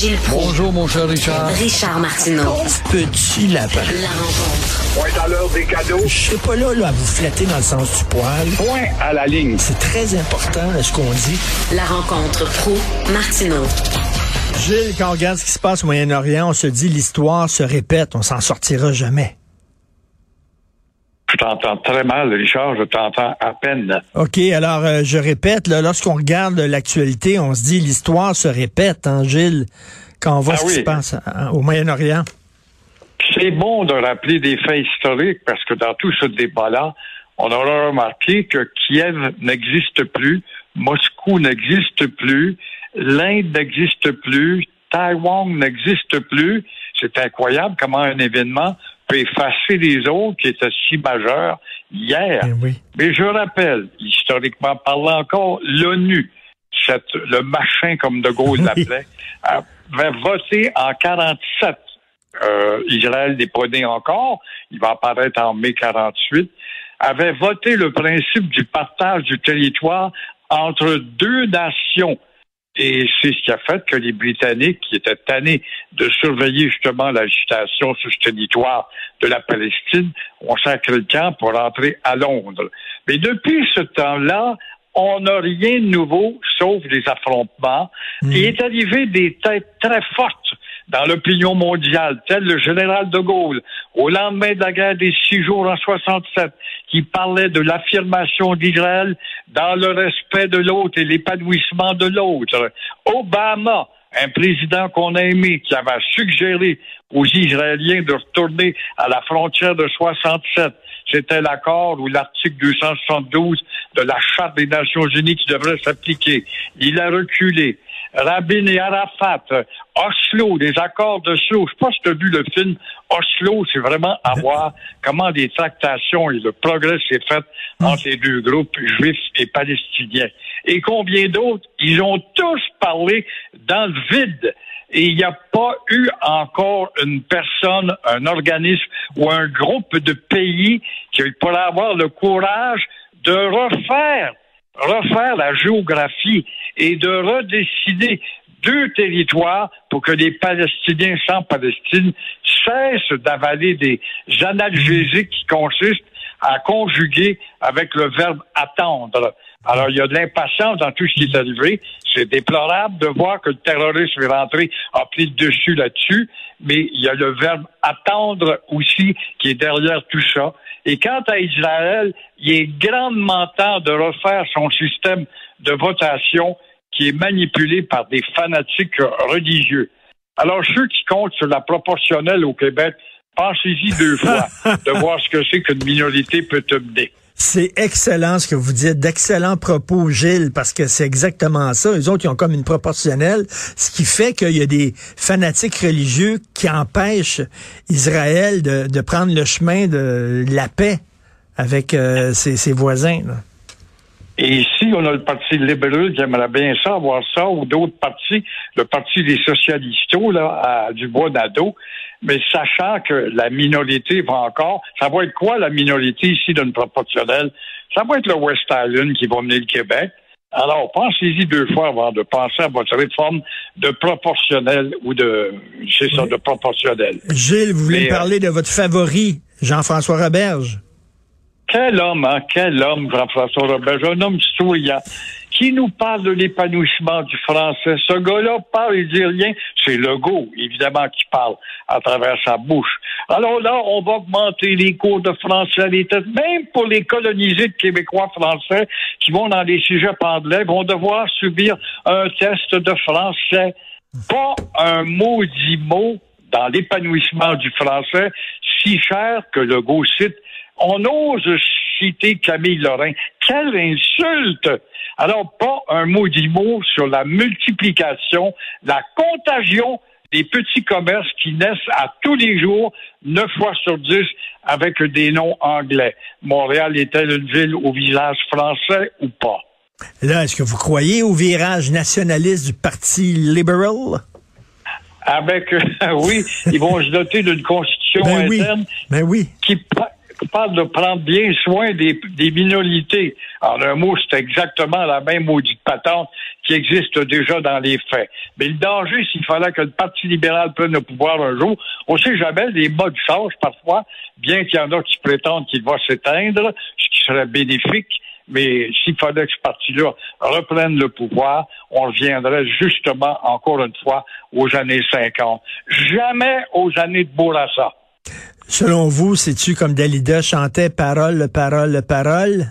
Gilles Proulx. Bonjour, mon cher Richard. Richard Martineau. Petit lapin. La rencontre. Point à l'heure des cadeaux. Je serai pas là, là à vous flatter dans le sens du poil. Point à la ligne. C'est très important là, ce qu'on dit. La rencontre pro martineau Gilles, quand on regarde ce qui se passe au Moyen-Orient, on se dit l'histoire se répète, on s'en sortira jamais. Je t'entends très mal, Richard. Je t'entends à peine. OK, alors euh, je répète, lorsqu'on regarde l'actualité, on se dit l'histoire se répète, hein, Gilles, quand on voit Ah ce qui se passe hein, au Moyen-Orient. C'est bon de rappeler des faits historiques parce que dans tout ce débat-là, on aura remarqué que Kiev n'existe plus, Moscou n'existe plus, l'Inde n'existe plus, Taïwan n'existe plus. C'est incroyable comment un événement peut effacer les autres qui étaient si majeurs hier. Eh oui. Mais je rappelle, historiquement parlant encore, l'ONU, cette- le machin comme De Gaulle l'appelait, avait voté en 47. Euh, Israël n'est pas né encore, il va apparaître en mai 48, avait voté le principe du partage du territoire entre deux nations. Et c'est ce qui a fait que les Britanniques, qui étaient tannés de surveiller justement l'agitation sur ce territoire de la Palestine, ont sacré le camp pour rentrer à Londres. Mais depuis ce temps-là, on n'a rien de nouveau, sauf des affrontements. Il est arrivé des têtes très fortes dans l'opinion mondiale, tel le général de Gaulle, au lendemain de la guerre des six jours en 67, qui parlait de l'affirmation d'Israël dans le respect de l'autre et l'épanouissement de l'autre. Obama, un président qu'on a aimé, qui avait suggéré aux Israéliens de retourner à la frontière de 67. C'était l'accord ou l'article 272 de la Charte des Nations Unies qui devrait s'appliquer. Il a reculé. Rabin et Arafat, Oslo, les accords d'Oslo. Je sais pas si tu as vu le film Oslo, c'est vraiment à voir comment des tractations et le progrès s'est fait entre les deux groupes juifs et palestiniens. Et combien d'autres? Ils ont tous parlé dans le vide. Et il n'y a pas eu encore une personne, un organisme ou un groupe de pays qui pourrait avoir le courage de refaire, refaire la géographie et de redécider deux territoires pour que les Palestiniens sans Palestine cessent d'avaler des analgésiques qui consistent à conjuguer avec le verbe attendre. Alors, il y a de l'impatience dans tout ce qui est arrivé. C'est déplorable de voir que le terrorisme est rentré, a pris le dessus là-dessus, mais il y a le verbe attendre aussi qui est derrière tout ça. Et quant à Israël, il est grandement temps de refaire son système de votation qui est manipulé par des fanatiques religieux. Alors, ceux qui comptent sur la proportionnelle au Québec, pensez-y deux fois de voir ce que c'est qu'une minorité peut te mener. C'est excellent ce que vous dites, d'excellents propos, Gilles, parce que c'est exactement ça. Les autres, ils ont comme une proportionnelle, ce qui fait qu'il y a des fanatiques religieux qui empêchent Israël de, prendre le chemin de la paix avec euh, ses, voisins. Et ici, on a le Parti libéral qui aimerait bien ça, avoir ça, ou d'autres partis, le Parti des socialistes, là, à Dubois-Nadeau. Mais sachant que la minorité va encore, ça va être quoi la minorité ici d'une proportionnelle? Ça va être le West Island qui va mener le Québec. Alors, pensez-y deux fois avant de penser à votre réforme de proportionnel ou de, c'est ça, de proportionnel. Gilles, vous voulez Mais, me euh, parler de votre favori, Jean-François Roberge? Quel homme, hein? Quel homme, Jean-François Robert, un homme citoyen qui nous parle de l'épanouissement du français. Ce gars-là parle, il dit rien. C'est Legault, évidemment, qui parle à travers sa bouche. Alors là, on va augmenter les cours de français à l'État, même pour les colonisés de Québécois français qui vont dans les sujets anglais, vont devoir subir un test de français. Pas un maudit mot dans l'épanouissement du français, si cher que Legault cite On ose citer Camille Lorrain. Quelle insulte! Alors, pas un maudit mot sur la multiplication, la contagion des petits commerces qui naissent à tous les jours, neuf fois sur dix, avec des noms anglais. Montréal est-elle une ville au visage français ou pas? Là, est-ce que vous croyez au virage nationaliste du Parti libéral? Avec, euh, oui, ils vont se doter d'une constitution Ben oui. interne Ben oui. qui parle de prendre bien soin des, des minorités. En un mot, c'est exactement la même maudite patente qui existe déjà dans les faits. Mais le danger, s'il fallait que le Parti libéral prenne le pouvoir un jour, on sait jamais, les modes changent parfois, bien qu'il y en a qui prétendent qu'il va s'éteindre, ce qui serait bénéfique. Mais s'il fallait que ce parti-là reprenne le pouvoir, on reviendrait justement, encore une fois, aux années 50. Jamais aux années de Bourassa. Selon vous, c'est-tu comme Dalida chantait parole, parole, parole?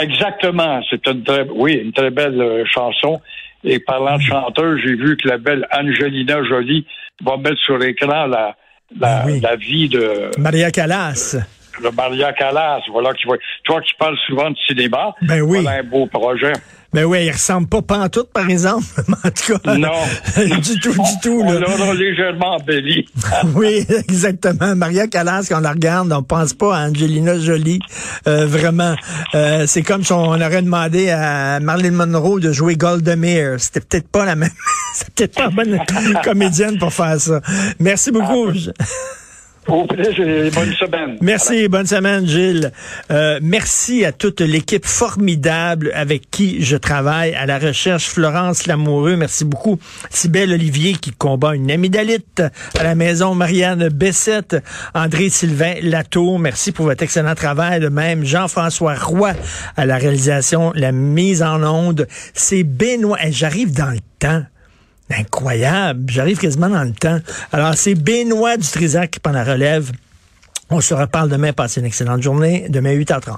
Exactement. C'est une très, oui, une très belle euh, chanson. Et parlant de chanteur, j'ai vu que la belle Angelina Jolie va mettre sur l'écran la, la, Ah oui. la vie de, Maria Callas. de Maria Callas. Voilà qui va. Toi qui parles souvent de cinéma. Ben oui. Voilà un beau projet. Ben oui, il ressemble pas pantoute, par exemple. Mais en tout cas. Non. du tout, du tout, On l'aura légèrement embelli. Oui, exactement. Maria Callas, quand on la regarde, on pense pas à Angelina Jolie. Euh, vraiment. Euh, c'est comme si on aurait demandé à Marilyn Monroe de jouer Golda Meir. C'était peut-être pas la même. C'est peut-être pas la bonne comédienne pour faire ça. Merci beaucoup. Au plaisir et bonne semaine. Merci, bonne semaine, Gilles. Euh, merci à toute l'équipe formidable avec qui je travaille à la recherche. Florence Lamoureux, merci beaucoup. Sybelle Olivier qui combat une amygdalite à la maison. Marianne Bessette, André Sylvain Latour, merci pour votre excellent travail. De même, Jean-François Roy à la réalisation, la mise en onde. C'est Benoît. J'arrive dans le temps. Incroyable. J'arrive quasiment dans le temps. Alors, c'est Benoît Dutrisac qui prend la relève. On se reparle demain. Passez une excellente journée. Demain, 8h30.